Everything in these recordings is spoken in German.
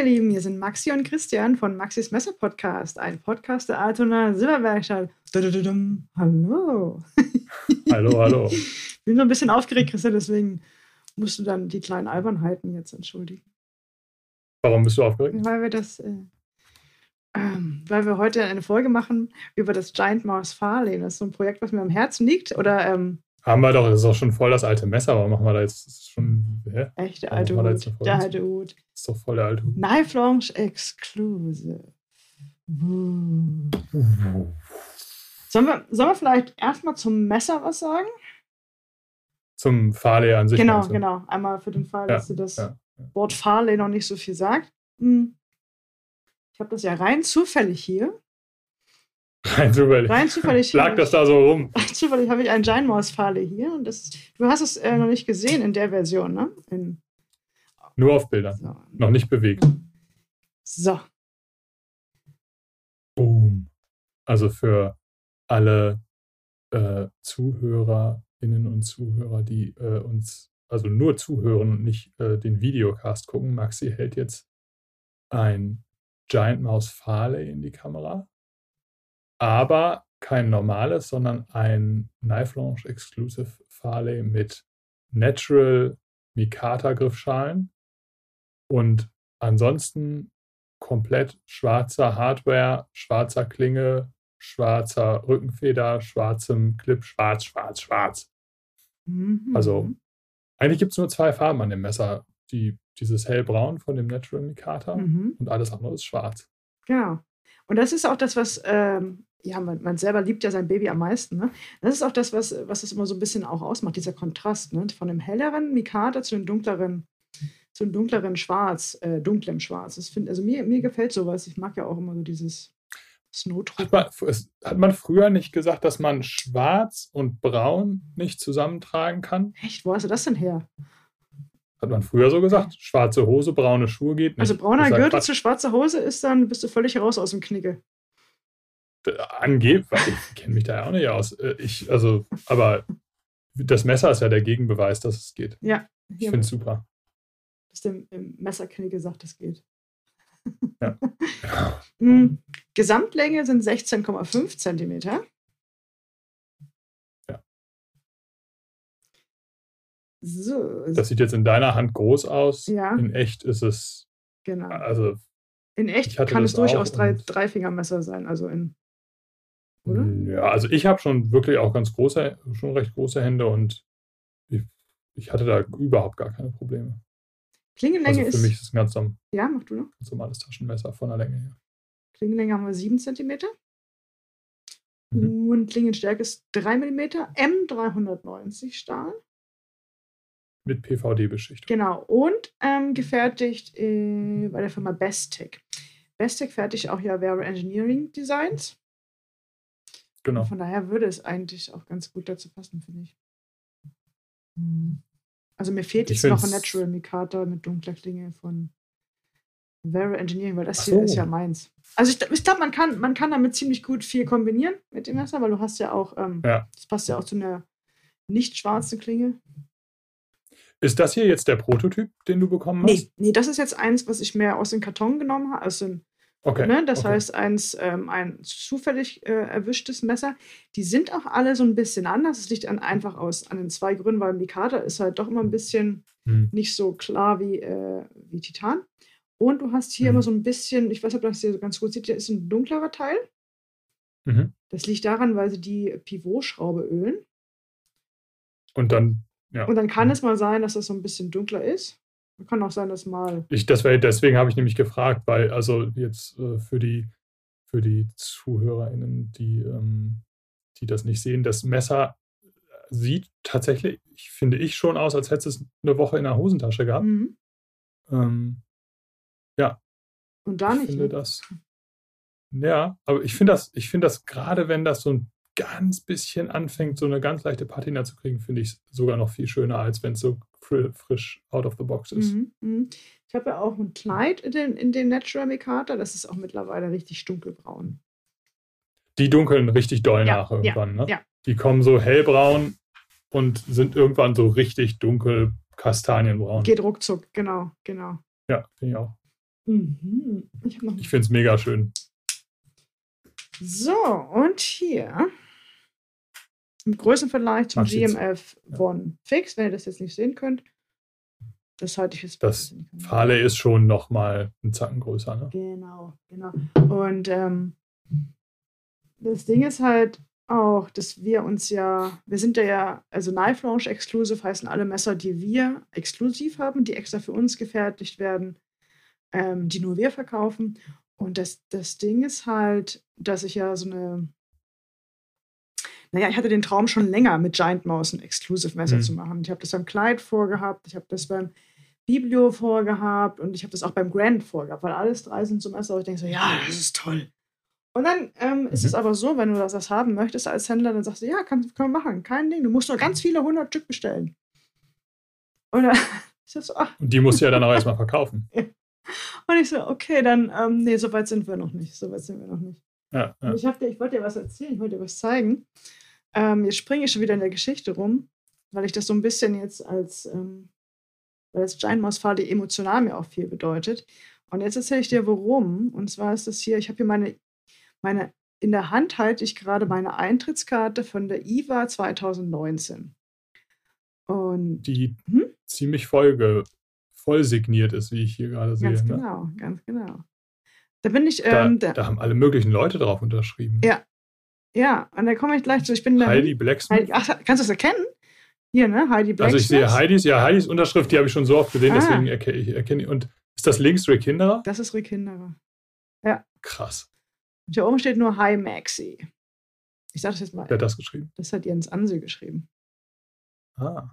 ihr Lieben, hier sind Maxi und Christian von Maxis Messer Podcast, ein Podcast der Altona Silberwerkstatt. Hallo. Hallo, hallo. Ich bin so ein bisschen aufgeregt, Christian, deswegen musst du dann die kleinen Albernheiten jetzt entschuldigen. Warum bist du aufgeregt? Weil wir das, äh, ähm, weil wir heute eine Folge machen über das Giant Mouse Farley. Das ist so ein Projekt, was mir am Herzen liegt. Oder ähm, Haben wir doch, das ist auch schon voll das alte Messer. Warum machen wir da jetzt das ist schon. Hä? echt der alte Hut. Der alte Hut. Ist doch voll der alte Hut. Knife Launch Exclusive. Sollen wir, sollen wir vielleicht erstmal zum Messer was sagen? Zum Farley an sich. genau, du? genau. Einmal für den Fall, Ja, dass dir das ja, Wort Farley noch nicht so viel sagt. Hm. Ich habe das ja rein zufällig hier. Rein zufällig. Rein zufällig. Lag das da so rum? Rein zufällig habe ich einen Giant Mouse Farley hier. Und das, du hast es äh, noch nicht gesehen in der Version, ne? In, Nur auf Bildern. so. Noch nicht bewegt. so. Boom. Also für alle äh, ZuhörerInnen und Zuhörer, die äh, uns also nur zuhören und nicht äh, den Videocast gucken, Maxi hält jetzt ein Giant Mouse Farley in die Kamera. Aber kein normales, sondern ein Knife Launch Exclusive Farley mit Natural Mikata Griffschalen und ansonsten komplett schwarzer Hardware, schwarzer Klinge, schwarzer Rückenfeder, schwarzem Clip, schwarz, schwarz, schwarz. Mhm. Also eigentlich gibt es nur zwei Farben an dem Messer. Die, dieses hellbraun von dem Natural Mikata Mhm. und alles andere ist schwarz. Genau. Und das ist auch das, was, ähm, ja, man, man selber liebt ja sein Baby am meisten. Ne? Das ist auch das, was, was es immer so ein bisschen auch ausmacht, dieser Kontrast, ne? Von dem helleren Mikata zu dem dunkleren, zu dem dunkleren Schwarz, äh, dunklem Schwarz. Das find, also mir, mir gefällt sowas. Ich mag ja auch immer so dieses Hat man, es- hat man früher nicht gesagt, dass man schwarz und braun nicht zusammentragen kann? Echt, wo hast du das denn her? Hat man früher so gesagt? Schwarze Hose, braune Schuhe geht nicht. Also brauner Gürtel zu schwarzer Hose ist dann, bist du völlig raus aus dem Knicke. Angeblich, ich kenne mich da ja auch nicht aus. Äh, Ich, also, aber das Messer ist ja der Gegenbeweis, dass es geht. Ja, Ich finde es super. dass dem im Messerknicke sagt, es geht. Ja. Mm, Gesamtlänge sind 16,5 Zentimeter. Ja. So, Das sieht jetzt in deiner Hand groß aus. Ja. In echt ist es, genau. also, In echt kann es durchaus drei, Dreifingermesser sein, also in. Oder? ja, also ich habe schon wirklich auch ganz große, schon recht große Hände und ich, ich hatte da überhaupt gar keine Probleme. Klingenlänge Also für ist. mich ist es ein ganz, Ja, mach du noch. ganz normales Taschenmesser von der Länge her. Klingenlänge haben wir 7 Zentimeter. Mhm. Und Klingenstärke ist 3 mm. M390 Stahl. Mit PVD-Beschichtung. Genau. Und ähm, gefertigt äh, bei der Firma Bestec. Bestec fertigt auch ja Vero Engineering Designs. Genau. Von daher würde es eigentlich auch ganz gut dazu passen, finde ich. Mhm. Also mir fehlt Ich jetzt noch ein Natural Mikata mit dunkler Klinge von Vero Engineering, weil das Ach hier so. ist ja meins. Also ich, ich glaube, man kann, man kann damit ziemlich gut viel kombinieren mit dem Messer, weil du hast ja auch, ähm, Ja. das passt ja auch zu einer nicht schwarzen Klinge. Ist das hier jetzt der Prototyp, den du bekommen hast? Nee, nee, das ist jetzt eins, was ich mir aus dem Karton genommen habe, aus dem Okay. Ne? Das okay. heißt, eins, ähm, ein zufällig äh, erwischtes Messer. Die sind auch alle so ein bisschen anders. Es liegt an, einfach aus an den zwei Gründen, weil Mikata ist halt doch immer ein bisschen Hm. nicht so klar wie, äh, wie Titan. Und du hast hier Mhm. immer so ein bisschen, ich weiß nicht, ob das hier so ganz gut sieht, hier ist ein dunklerer Teil. Mhm. Das liegt daran, weil sie die Pivotschraube ölen. Und dann, ja. Und dann kann Mhm. es mal sein, dass das so ein bisschen dunkler ist. Kann auch sein, dass mal. Ich, das wär, deswegen habe ich nämlich gefragt, weil also jetzt äh, für die für die ZuhörerInnen, die, ähm, die das nicht sehen, das Messer sieht tatsächlich, ich finde ich schon aus, als hätte es eine Woche in der Hosentasche gehabt. Mhm. Ähm, Und da ich nicht. finde Ne? das. Ja, aber ich finde das, ich finde das gerade, wenn das so ein ganz bisschen anfängt, so eine ganz leichte Patina zu kriegen, finde ich sogar noch viel schöner, als wenn es so fri- frisch out of the box ist. Mhm, mhm. Ich habe ja auch ein Kleid in den, in den Natural Mikata. Das ist auch mittlerweile richtig dunkelbraun. Die dunkeln richtig doll Ja, nach irgendwann, ne? ja. Die kommen so hellbraun und sind irgendwann so richtig dunkel kastanienbraun. Geht ruckzuck, genau, genau. Ja, finde ich auch. Mhm. Ich, Ich finde es mega schön. So, und hier im Größenvergleich zum jetzt. GMF Ja. One Fix, wenn ihr das jetzt nicht sehen könnt. Das halte ich jetzt Das. Farley ist schon noch mal einen Zacken größer. Ne? Genau, genau. Und ähm, das Ding ist halt auch, dass wir uns ja, wir sind ja, ja, also Knife Launch Exclusive heißen alle Messer, die wir exklusiv haben, die extra für uns gefertigt werden, ähm, die nur wir verkaufen. Und das, das Ding ist halt, dass ich ja so eine, naja, ich hatte den Traum schon länger, mit Giant Mouse ein Exclusive Messer Mhm. zu machen. Ich habe das beim Kleid vorgehabt, ich habe das beim Biblio vorgehabt und ich habe das auch beim Grand vorgehabt, weil alles drei sind so Messer, wo ich denke so, ja, das ist toll. Und dann ähm, ist Mhm. es aber so, wenn du das, das haben möchtest als Händler, dann sagst du, ja, kann, können wir machen, kein Ding, du musst nur ganz viele hundert Stück bestellen. Und ist das so, ach, Und die musst du ja dann auch erstmal verkaufen. und ich so, okay, dann, ähm, nee, so weit sind wir noch nicht, so weit sind wir noch nicht. Ja, ja. Und ich, hab dir, ich wollte dir was erzählen, ich wollte dir was zeigen. Ähm, jetzt springe ich schon wieder in der Geschichte rum, weil ich das so ein bisschen jetzt als, ähm, weil das Giant Mouse Farley emotional mir auch viel bedeutet. Und jetzt erzähle ich dir, warum. Und zwar ist das hier, ich habe hier meine, meine, in der Hand halte ich gerade meine Eintrittskarte von der IWA 2019. Und Die Mhm. ziemlich voll, voll signiert ist, wie ich hier gerade sehe. ganz ne? genau, ganz genau. Da bin ich, Da, ähm, da, da haben alle möglichen Leute drauf unterschrieben. Ja. Ja, und da komme ich gleich zu. Ich bin. Heidi Blacksmith. Heidi, ach, kannst du es erkennen? Hier, ne? Heidi Blacksmith. Also ich sehe Heidis, ja, Heidis Unterschrift, die habe ich schon so oft gesehen, Ah. deswegen erkenne ich erkenne. Und ist das links Rick Hinderer? Das ist Rick Hinderer. Krass. Und hier oben steht nur Hi Maxi. Ich sage das jetzt mal. Wer hat das geschrieben? Das hat Jens Ansel geschrieben. Ah.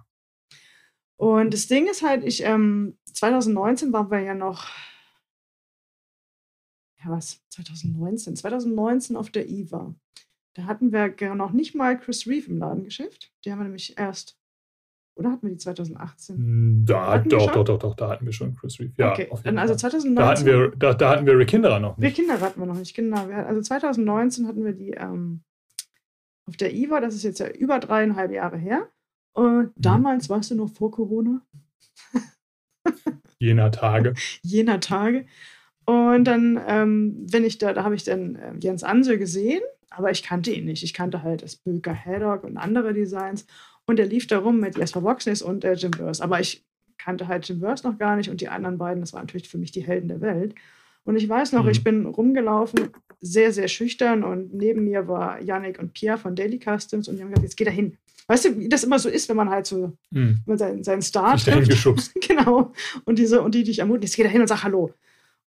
Und das Ding ist halt, ich, ähm, 2019 waren wir ja noch, ja was, 2019, 2019 auf der IWA. Da hatten wir noch nicht mal Chris Reeve im Ladengeschäft. Die haben wir nämlich erst, oder hatten wir die 2018? Hm, Da, doch, doch, doch, doch, da hatten wir schon Chris Reeve. Ja, okay, auf dann jeden also Fall. 2019. Da hatten, wir, da, da hatten wir Rick Hinderer noch nicht. Kinder hatten wir noch nicht, genau. Also 2019 hatten wir die ähm, auf der IWA, das ist jetzt ja über dreieinhalb Jahre her. Mhm. Und damals, warst du noch vor Corona, Jener Tage. jener Tage. Und dann ähm, bin ich da, da habe ich dann ähm, Jens Ansel gesehen, aber ich kannte ihn nicht. Ich kannte halt das Böker Haddock und andere Designs. Und er lief da rum mit Jesper Voxness und äh, Jim Verse. Aber ich kannte halt Jim Verse noch gar nicht und die anderen beiden, das waren natürlich für mich die Helden der Welt. Und ich weiß noch, Mhm. ich bin rumgelaufen, sehr, sehr schüchtern und neben mir war Yannick und Pierre von Daily Customs und die haben gesagt, jetzt geh da hin. Weißt du, wie das immer so ist, wenn man halt so Hm. wenn man seinen, seinen Star trifft. genau. Und diese, und die dich ermutigen, jetzt geh da hin und sag Hallo.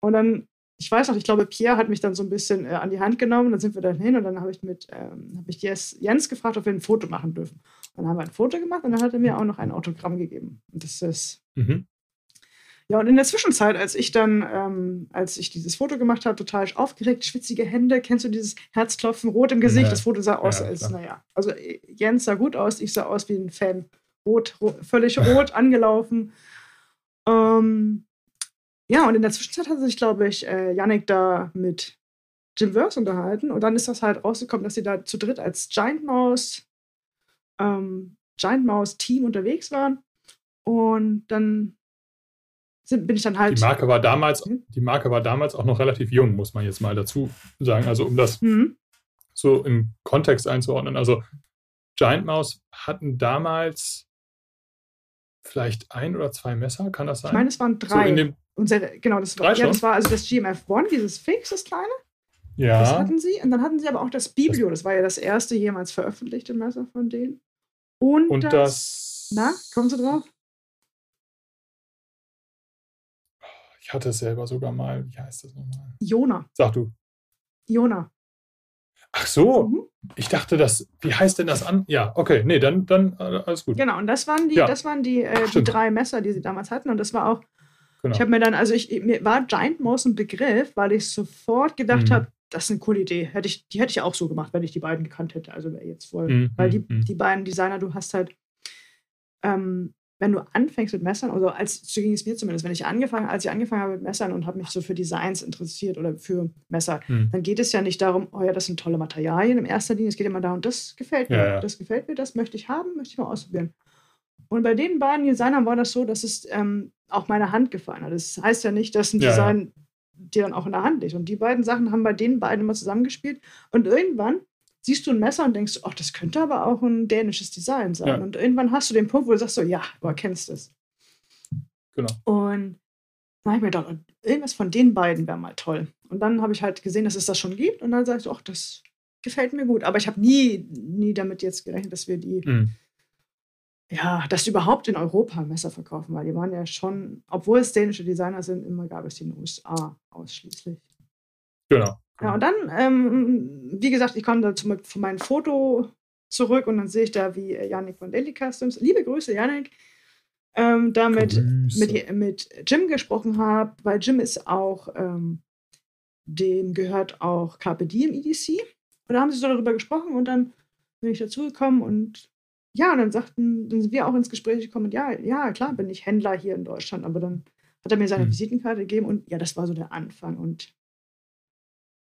Und dann, ich weiß noch, ich glaube, Pierre hat mich dann so ein bisschen äh, an die Hand genommen, dann sind wir dann hin und dann habe ich mit, ähm, habe ich Jens, Jens gefragt, ob wir ein Foto machen dürfen. Und dann haben wir ein Foto gemacht und dann hat er mir auch noch ein Autogramm gegeben. Und das ist, Mhm. ja, und in der Zwischenzeit, als ich dann, ähm, als ich dieses Foto gemacht habe, total aufgeregt, schwitzige Hände, kennst du dieses Herzklopfen, rot im Gesicht? Ja. Das Foto sah aus, Ja, als, naja, also äh, Jens sah gut aus, ich sah aus wie ein Fan. Rot, ro völlig rot angelaufen. Ähm, ja, und in der Zwischenzeit hat sich, glaube ich, äh, Yannick da mit Jim Verse unterhalten und dann ist das halt rausgekommen, dass sie da zu dritt als Giant Mouse, ähm, Giant Mouse Team unterwegs waren. Und dann sind, bin ich dann halt. Die Marke war damals, Mhm. die Marke war damals auch noch relativ jung, muss man jetzt mal dazu sagen. Also um das Mhm. so im Kontext einzuordnen. Also Giant Mouse hatten damals vielleicht ein oder zwei Messer, kann das sein? Ich meine, es waren so drei. in dem, und sehr, genau, das war, ja, das war also das GMF One, dieses Fix, das kleine. Das ja, hatten sie. Und dann hatten sie aber auch das Biblio. Das war ja das erste jemals veröffentlichte Messer von denen. Und, und das, das, Na, kommen Sie drauf? ich hatte es selber sogar mal, wie heißt das nochmal? Jona. Sag du. Jona. Ach so, Mhm. ich dachte, das, wie heißt denn das an? Ja, okay, nee, dann, dann äh, alles gut. Genau, und das waren die, Ja. das waren die, äh, die drei Messer, die sie damals hatten. Und das war auch, Genau. ich habe mir dann, also ich, mir war Giant Mouse ein Begriff, weil ich sofort gedacht Mhm. habe, das ist eine coole Idee. Hätte ich, die hätte ich auch so gemacht, wenn ich die beiden gekannt hätte. Also jetzt voll. Mhm, Weil die, mhm. die beiden Designer, du hast halt, ähm, wenn du anfängst mit Messern, also als so ging es mir zumindest, wenn ich angefangen, als ich angefangen habe mit Messern und habe mich so für Designs interessiert oder für Messer, Mhm. dann geht es ja nicht darum, oh ja, das sind tolle Materialien in erster Linie. Es geht immer darum, das gefällt mir, Ja, ja. das gefällt mir, das möchte ich haben, möchte ich mal ausprobieren. Und bei den beiden Designern war das so, dass es ähm, auch meine Hand gefallen hat. Das heißt ja nicht, dass ein Ja, ja. Design dir dann auch in der Hand liegt. Und die beiden Sachen haben bei den beiden immer zusammengespielt. Und irgendwann siehst du ein Messer und denkst, ach, das könnte aber auch ein dänisches Design sein. Ja. Und irgendwann hast du den Punkt, wo du sagst so, ja, du erkennst es. Genau. Und dann habe ich mir gedacht, irgendwas von den beiden wäre mal toll. Und dann habe ich halt gesehen, dass es das schon gibt. Und dann sage ich, ach, das gefällt mir gut. Aber ich habe nie, nie damit jetzt gerechnet, dass wir die, mhm. Ja, dass überhaupt in Europa Messer verkaufen, weil die waren ja schon, obwohl es dänische Designer sind, immer gab es die in den USA ausschließlich. Genau. Ja, und dann, ähm, wie gesagt, ich komme da zu, von meinem Foto zurück und dann sehe ich da, wie Yannick von Daily Customs, liebe Grüße, Yannick, ähm, damit mit, mit Jim gesprochen habe, weil Jim ist auch, ähm, dem gehört auch KPD im EDC. Und da haben sie so darüber gesprochen und dann bin ich dazugekommen und ja, und dann sagten, dann sind wir auch ins Gespräch gekommen und ja, ja, klar bin ich Händler hier in Deutschland, aber dann hat er mir seine hm. Visitenkarte gegeben und ja, das war so der Anfang und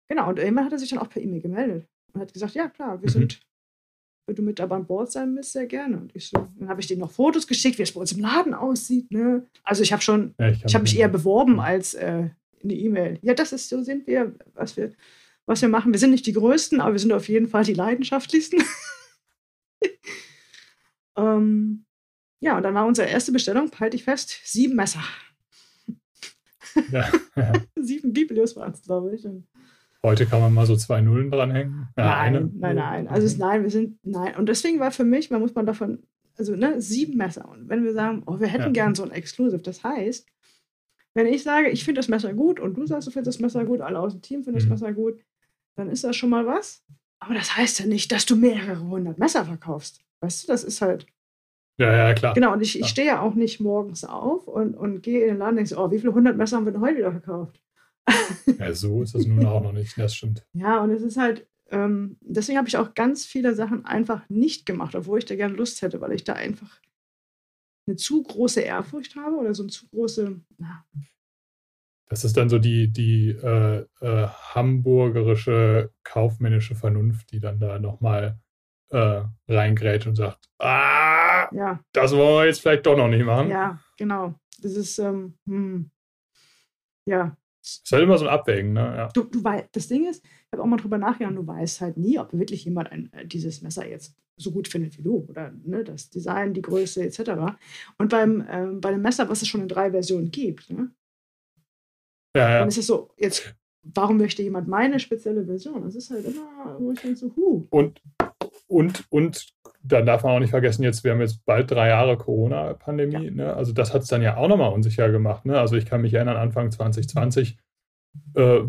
genau, und irgendwann hat er sich dann auch per E-Mail gemeldet und hat gesagt, ja, klar, wir mhm. sind wenn du mit dabei an Bord sein willst, sehr gerne. Und ich so, dann habe ich denen noch Fotos geschickt, wie es bei uns im Laden aussieht. Ne? Also ich habe schon, ja, ich, ich habe mich eher beworben als äh, eine E-Mail. Ja, das ist so sind wir, was wir, was wir machen. Wir sind nicht die Größten, aber wir sind auf jeden Fall die leidenschaftlichsten. ähm, ja, und dann war unsere erste Bestellung, halte ich fest, sieben Messer. Ja, ja. sieben Biblios waren es, glaube ich. Und Heute kann man mal so zwei Nullen dranhängen. Ja, nein, eine. nein, nein. Also es, nein, wir sind, nein. Und deswegen war für mich, man muss man davon, also ne, sieben Messer. Und wenn wir sagen, oh, wir hätten gern so ein Exclusive, das heißt, wenn ich sage, ich finde das Messer gut und du sagst, du findest das Messer gut, alle aus dem Team finden mhm. das Messer gut, dann ist das schon mal was. Aber das heißt ja nicht, dass du mehrere hundert Messer verkaufst. Weißt du, das ist halt. Ja, ja, klar. Genau, und ich, ich stehe ja auch nicht morgens auf und, und gehe in den Laden und denke, oh, wie viele hundert Messer haben wir denn heute wieder verkauft? Ja, so ist das nun auch noch nicht, das stimmt. Ja, und es ist halt, ähm, deswegen habe ich auch ganz viele Sachen einfach nicht gemacht, obwohl ich da gerne Lust hätte, weil ich da einfach eine zu große Ehrfurcht habe oder so eine zu große. Na. Das ist dann so die, die äh, äh, hamburgerische kaufmännische Vernunft, die dann da nochmal äh, reingrätscht und sagt, ah, ja. das wollen wir jetzt vielleicht doch noch nicht machen. Ja, genau. Das ist, ähm, hm, ja, ist halt immer so ein Abwägen, ne? Ja. Du, du weißt, das Ding ist, ich habe auch mal drüber nachgedacht, du weißt halt nie, ob wirklich jemand ein, äh, dieses Messer jetzt so gut findet wie du oder ne, das Design, die Größe etc. Und beim, ähm, bei dem Messer, was es schon in drei Versionen gibt, ne? Ja, ja. Dann ist es so, jetzt, warum möchte jemand meine spezielle Version? Das ist halt immer, wo ich denke so, huh. Und, und, und dann darf man auch nicht vergessen, jetzt, wir haben jetzt bald drei Jahre Corona-Pandemie. Ja. Ne? Also das hat es dann ja auch nochmal unsicher gemacht. Ne? Also ich kann mich erinnern, Anfang 2020, äh,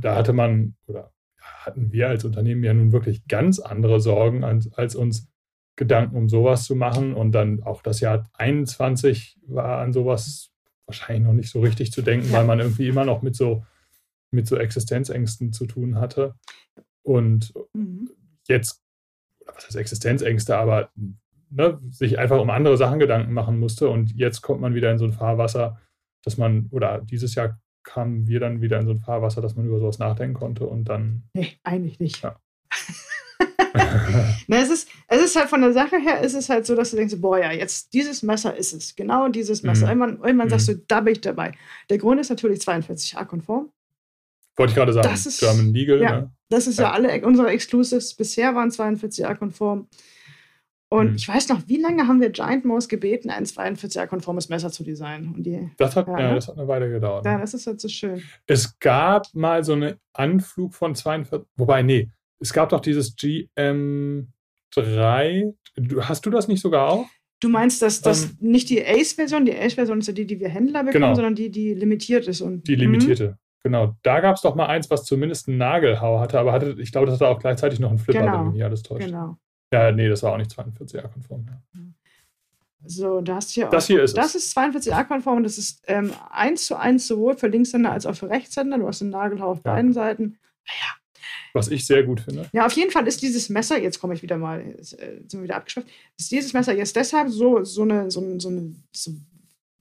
da hatte man, oder hatten wir als Unternehmen ja nun wirklich ganz andere Sorgen, als, als uns Gedanken um sowas zu machen. Und dann auch das Jahr 21 war an sowas wahrscheinlich noch nicht so richtig zu denken, ja. weil man irgendwie immer noch mit so, mit so Existenzängsten zu tun hatte. Und mhm. jetzt was heißt Existenzängste, aber ne, sich einfach um andere Sachen Gedanken machen musste. Und jetzt kommt man wieder in so ein Fahrwasser, dass man, oder dieses Jahr kamen wir dann wieder in so ein Fahrwasser, dass man über sowas nachdenken konnte und dann. Nee, eigentlich nicht. Ja. Na, es, ist, es ist halt von der Sache her, ist es halt so, dass du denkst, boah, ja, jetzt dieses Messer ist es. Genau dieses Messer. Mhm. Irgendwann, irgendwann mhm. sagst du, da bin ich dabei. Der Grund ist natürlich 42a-konform. Wollte ich gerade sagen, das ist, German Legal. Ja, ne? Das ist ja, ja alle unsere Exclusives bisher waren 42a-konform. Und mhm. ich weiß noch, wie lange haben wir Giant Mouse gebeten, ein 42a-konformes Messer zu designen? Und die, das, hat, ja, ja, ne? das hat eine Weile gedauert. Ja, das ist halt so schön. Es gab mal so einen Anflug von 42, wobei, nee, es gab doch dieses GM3. Hast du das nicht sogar auch? Du meinst, dass das ähm, nicht die Ace-Version, die Ace-Version ist ja die, die wir Händler bekommen, genau. sondern die, die limitiert ist. Und, die limitierte. Genau, da gab es doch mal eins, was zumindest einen Nagelhau hatte, aber hatte, ich glaube, das hatte auch gleichzeitig noch einen Flipper, genau. wenn mich nicht alles täuscht. Genau. Ja, nee, das war auch nicht 42a-konform. Ja. So, das hier, das hier ist das es. ist 42a-konform und das ist ähm, eins zu eins sowohl für Linkshänder als auch für Rechtshänder. Du hast einen Nagelhau auf ja. beiden Seiten. Naja. Was ich sehr gut finde. Ja, auf jeden Fall ist dieses Messer, jetzt komme ich wieder mal, äh, sind wir wieder abgeschweift, ist dieses Messer jetzt deshalb so, so, eine, so, so, eine, so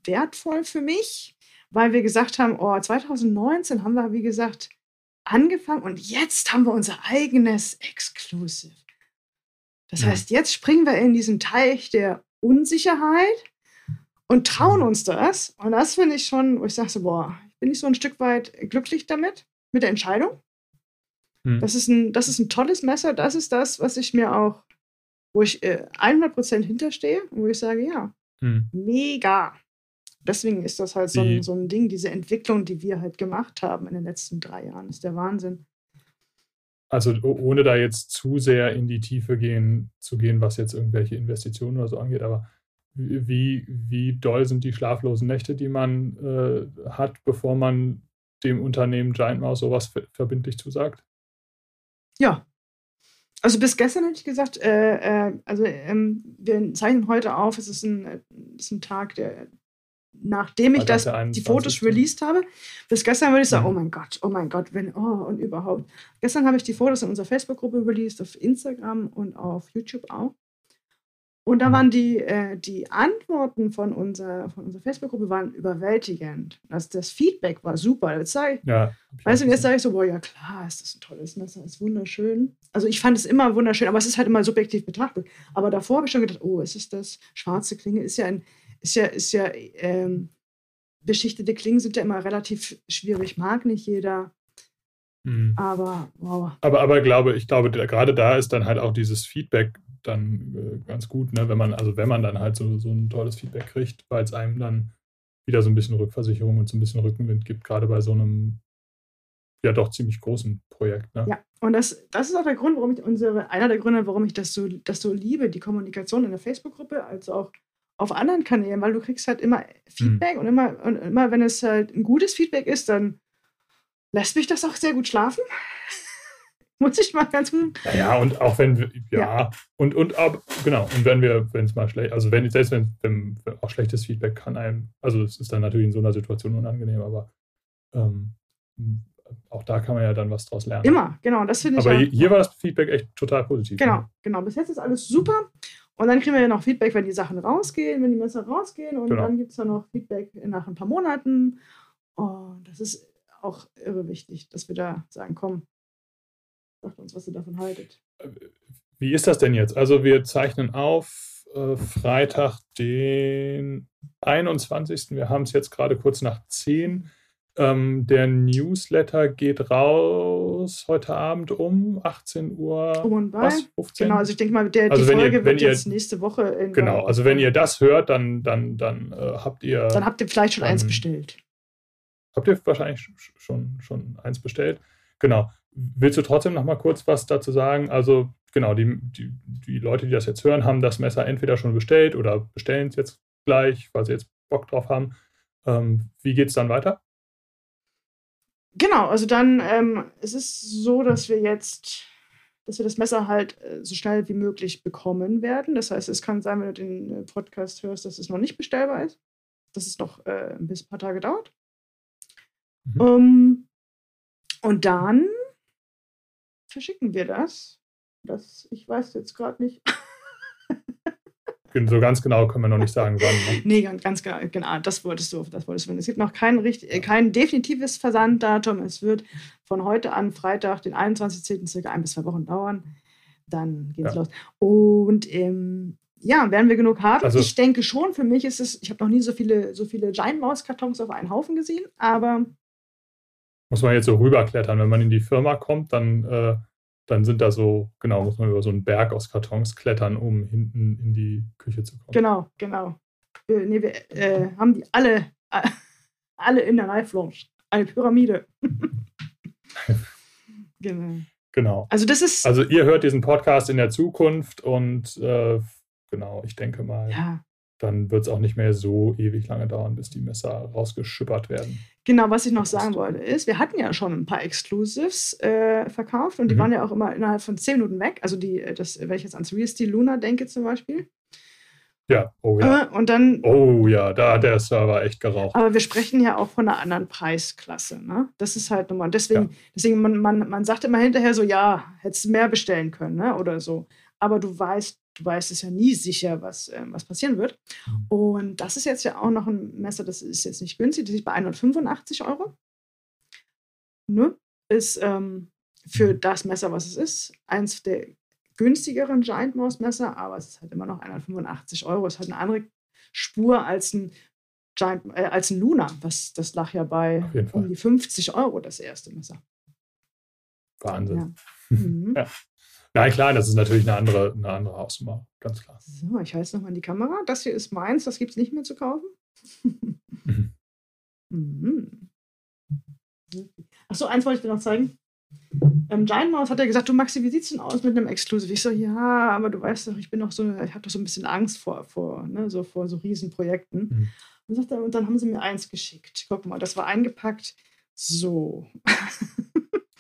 wertvoll für mich, weil wir gesagt haben, oh, 2019 haben wir, wie gesagt, angefangen und jetzt haben wir unser eigenes Exclusive. Das ja. heißt, jetzt springen wir in diesen Teich der Unsicherheit und trauen uns das. Und das finde ich schon, wo ich sage so, boah, bin ich so ein Stück weit glücklich damit, mit der Entscheidung. Hm. Das, ist ein, das ist ein tolles Messer. Das ist das, was ich mir auch, wo ich äh, 100% hinterstehe und wo ich sage, ja, hm. mega. Deswegen ist das halt so ein, so ein Ding, diese Entwicklung, die wir halt gemacht haben in den letzten drei Jahren, ist der Wahnsinn. Also ohne da jetzt zu sehr in die Tiefe gehen, zu gehen, was jetzt irgendwelche Investitionen oder so angeht, aber wie, wie doll sind die schlaflosen Nächte, die man äh, hat, bevor man dem Unternehmen Giant Mouse sowas verbindlich zusagt? Ja. Also bis gestern hätte ich gesagt, äh, äh, also ähm, wir zeichnen heute auf, es ist ein, äh, ist ein Tag, der, nachdem ich das, die Fotos released habe. Bis gestern würde ich sagen, mhm. oh mein Gott, oh mein Gott, wenn, oh und überhaupt. Gestern habe ich die Fotos in unserer Facebook-Gruppe released, auf Instagram und auf YouTube auch. Und da mhm. waren die, äh, die Antworten von unserer, von unserer Facebook-Gruppe waren überwältigend. Also das Feedback war super. Jetzt sage ich, ja, weißt du, jetzt sage ich so, boah, ja klar, ist das ein tolles Messer, ist wunderschön. Also ich fand es immer wunderschön, aber es ist halt immer subjektiv betrachtet. Aber davor habe ich schon gedacht, oh, ist es das? Schwarze Klinge ist ja ein, ist ja, ist ja, ähm, beschichtete Klingen sind ja immer relativ schwierig, mag nicht jeder. Mhm. Aber wow. Aber, aber glaube, ich glaube, gerade da ist dann halt auch dieses Feedback dann äh, ganz gut, ne? wenn man, also wenn man dann halt so, so ein tolles Feedback kriegt, weil es einem dann wieder so ein bisschen Rückversicherung und so ein bisschen Rückenwind gibt, gerade bei so einem ja doch ziemlich großen Projekt. Ne? Ja, und das, das ist auch der Grund, warum ich unsere, einer der Gründe, warum ich das so, das so liebe, die Kommunikation in der Facebook-Gruppe, als auch auf anderen Kanälen, weil du kriegst halt immer Feedback mhm. und immer, und immer, wenn es halt ein gutes Feedback ist, dann lässt mich das auch sehr gut schlafen. Muss ich mal ganz gut. Ja, und auch wenn wir, ja, ja. und, und ab, genau, und wenn wir, wenn es mal schlecht, also wenn, selbst wenn, wenn, auch schlechtes Feedback kann einem, also es ist dann natürlich in so einer Situation unangenehm, aber ähm, auch da kann man ja dann was draus lernen. Immer, genau, das finde ich. Aber ja, hier war das Feedback echt total positiv. Genau, ne? genau. Bis jetzt ist alles super. Und dann kriegen wir ja noch Feedback, wenn die Sachen rausgehen, wenn die Messer rausgehen. Und genau. dann gibt es dann noch Feedback nach ein paar Monaten. Und das ist auch irre wichtig, dass wir da sagen, komm, sagt uns, was ihr davon haltet. Wie ist das denn jetzt? Also wir zeichnen auf äh, Freitag, den 21. Wir haben es jetzt gerade kurz nach 10. Ähm, der Newsletter geht raus heute Abend um 18 Uhr. Um und bei. Was, 15? Genau, also ich denke mal, der, also die Folge ihr, wird jetzt nächste Woche. genau, also wenn ihr das hört, dann, dann, dann äh, habt ihr. Dann habt ihr vielleicht schon dann, eins bestellt. Habt ihr wahrscheinlich schon, schon eins bestellt? Genau. Willst du trotzdem noch mal kurz was dazu sagen? Also, genau, die, die, die Leute, die das jetzt hören, haben das Messer entweder schon bestellt oder bestellen es jetzt gleich, weil sie jetzt Bock drauf haben. Ähm, wie geht es dann weiter? Genau, also dann ähm, es ist es so, dass wir jetzt, dass wir das Messer halt äh, so schnell wie möglich bekommen werden. Das heißt, es kann sein, wenn du den äh, Podcast hörst, dass es noch nicht bestellbar ist, dass es noch äh, ein paar Tage dauert. Mhm. Um, ähm, und dann verschicken wir das. Das, ich weiß jetzt gerade nicht. So ganz genau können wir noch nicht sagen, wann. Ne? nee, ganz, genau, genau, das wolltest du, das wolltest du. Es gibt noch kein, richtig, kein definitives Versanddatum. Es wird von heute an Freitag, den 21.10. circa ein bis zwei Wochen dauern. Dann geht es ja. los. Und ähm, ja, werden wir genug haben? Also, ich denke schon, für mich ist es, ich habe noch nie so viele, so viele Giant Mouse Kartons auf einen Haufen gesehen, aber. Muss man jetzt so rüberklettern. Wenn man in die Firma kommt, dann äh, dann sind da so, genau, muss man über so einen Berg aus Kartons klettern, um hinten in die Küche zu kommen. Genau, genau. Wir, nee, wir äh, haben die alle, äh, alle in der Live-Lounge. Eine Pyramide. genau. Genau. Also das ist. Also ihr hört diesen Podcast in der Zukunft und äh, genau, ich denke mal. Ja dann wird es auch nicht mehr so ewig lange dauern, bis die Messer rausgeschippert werden. Genau, was ich noch sagen wollte, ist, wir hatten ja schon ein paar Exclusives äh, verkauft und die mhm. waren ja auch immer innerhalb von 10 Minuten weg. Also die, äh, das, wenn ich jetzt ans Real Steel Luna denke zum Beispiel. Ja, oh ja. Äh, und dann, oh ja, da hat der Server echt geraucht. Aber wir sprechen ja auch von einer anderen Preisklasse. Ne? Das ist halt nochmal. Deswegen, ja. deswegen man, man, man sagt immer hinterher so, ja, hättest du mehr bestellen können ne? oder so. Aber du weißt du weißt es ja nie sicher, was, äh, was passieren wird. Mhm. Und das ist jetzt ja auch noch ein Messer, das ist jetzt nicht günstig, das ist bei 185 Euro. Ne? Ist ähm, für mhm. das Messer, was es ist, eins der günstigeren Giant Mouse Messer, aber es ist halt immer noch 185 Euro. Es hat eine andere Spur als ein Giant, äh, als ein Luna. Was, das lag ja bei um die 50 Euro, das erste Messer. Wahnsinn. Ja. Mhm. Ja. Nein, klar, das ist natürlich eine andere, eine andere Hausnummer, ganz klar. So, ich halte es nochmal in die Kamera. Das hier ist meins, das gibt es nicht mehr zu kaufen. Mhm. Mhm. Achso, eins wollte ich dir noch zeigen. Ähm, Giant Mouse hat ja gesagt, du Maxi, wie sieht's denn aus mit einem Exclusive? Ich so, ja, aber du weißt doch, ich bin doch so, ich habe doch so ein bisschen Angst vor, vor, ne, so vor so Riesenprojekten. Mhm. Und, sagt er, und dann haben sie mir eins geschickt. Guck mal, das war eingepackt. So.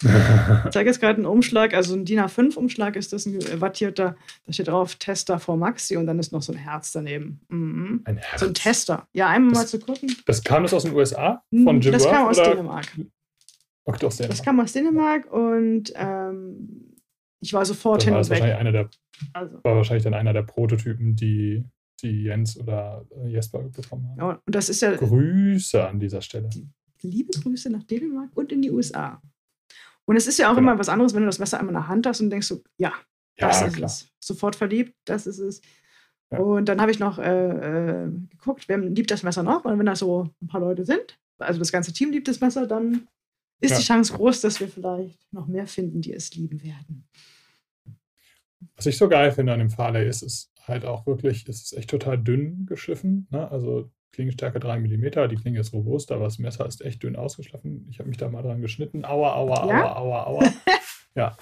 Ich zeige jetzt gerade einen Umschlag, also ein DIN A5-Umschlag ist das, ein wattierter, da steht drauf Tester vor Maxi und dann ist noch so ein Herz daneben. Mhm. Ein Herz. So ein Tester. Ja, einmal mal Das- zu gucken. Das kam das aus den USA? Von Jim das Worth, kam aus oder? Dänemark. Okay, aus Dänemark. Das kam aus Dänemark und ähm, ich war sofort Das hin war, und das wahrscheinlich weg. einer der, Also, war wahrscheinlich dann einer der Prototypen, die, die Jens oder äh, Jesper bekommen haben. ja, und das ist ja Grüße an dieser Stelle. liebe Grüße nach Dänemark und in die USA. Und es ist ja auch Genau. immer was anderes, wenn du das Messer einmal in der Hand hast und denkst so, ja, Ja, das ist klar. es. Sofort verliebt, das ist es. Ja. Und dann habe ich noch äh, äh, geguckt, wer liebt das Messer noch? Und wenn da so ein paar Leute sind, also das ganze Team liebt das Messer, dann ist Ja. die Chance groß, dass wir vielleicht noch mehr finden, die es lieben werden. Was ich so geil finde an dem Farley ist, ist halt auch wirklich, es ist echt total dünn geschliffen. Ne? Also Klingenstärke 3 mm, die Klinge ist robust, aber das Messer ist echt dünn ausgeschliffen. Ich habe mich da mal dran geschnitten. Aua, aua, Ja? aua, aua, aua. ja.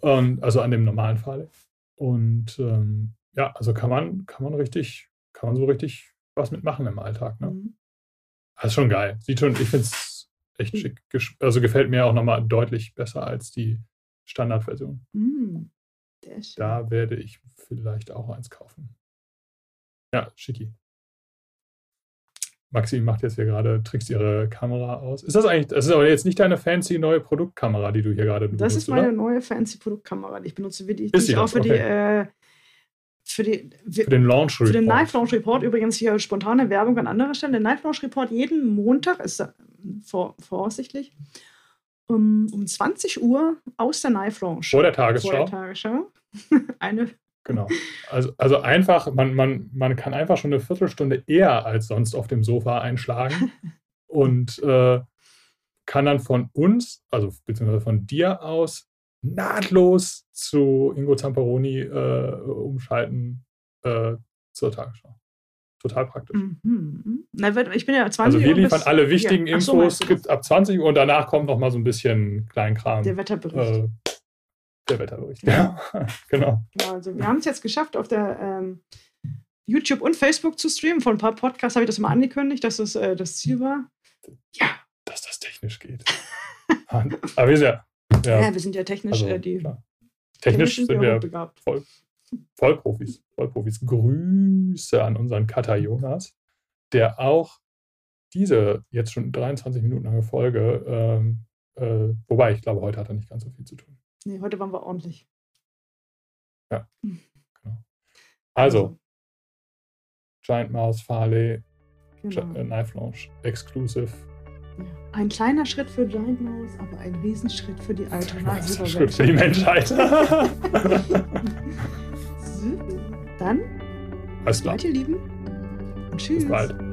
Und, also an dem normalen Farley. Und ähm, ja, also kann man, kann man richtig, kann man so richtig was mitmachen im Alltag. Ne? Mhm. Das ist schon geil. Sieht schon, ich finde es echt Mhm. schick. Also gefällt mir auch nochmal deutlich besser als die Standardversion. Mhm. Da werde ich vielleicht auch eins kaufen. Ja, schicki. Maxi macht jetzt hier gerade, trickst ihre Kamera aus. Ist das eigentlich, das ist aber jetzt nicht deine fancy neue Produktkamera, die du hier gerade benutzt, Das ist meine oder? neue fancy Produktkamera, die ich benutze, die, die ich auch für die, äh, für die, Für den Launch Für den Report. Knife Launch Report übrigens hier spontane Werbung an anderer Stelle. Der Knife Launch Report jeden Montag ist äh, vor, voraussichtlich um, um 20 Uhr aus der Knife Launch. Vor der Vor Tagesschau. der Tagesschau. Eine, Genau. Also, also einfach, man, man, man kann einfach schon eine Viertelstunde eher als sonst auf dem Sofa einschlagen und äh, kann dann von uns, also beziehungsweise von dir aus, nahtlos zu Ingo Zamperoni äh, umschalten äh, zur Tagesschau. Total praktisch. mhm. Na, ich bin ja 20 Also wir Uhr liefern alle wichtigen Ja. So, Infos, das? gibt ab 20 Uhr und danach kommt noch mal so ein bisschen Kleinkram. Der Wetterbericht. äh, der Wetterbericht. Ja, genau. Genau, also wir haben es jetzt geschafft, auf der ähm, YouTube und Facebook zu streamen. Von ein paar Podcasts habe ich das immer angekündigt, dass das äh, das Ziel war. Ja, Dass das technisch geht. Aber wir sind ja, ja. ja wir sind ja technisch also, äh, die. klar. technisch sind wir hochbegabt. Vollprofis. Vollprofis. Grüße an unseren Cutter Jonas, der auch diese jetzt schon 23 Minuten lange Folge, ähm, äh, wobei ich glaube, heute hat er nicht ganz so viel zu tun. Nee, heute waren wir ordentlich. Also, Giant Mouse, Farley, genau. Äh, Knife Launch, Exclusive. Ja. Ein kleiner Schritt für Giant Mouse, aber ein Riesenschritt für die ist ein Schritt für die Menschheit. Dann, Alles klar. bald, ihr Lieben. Und tschüss. Bis bald.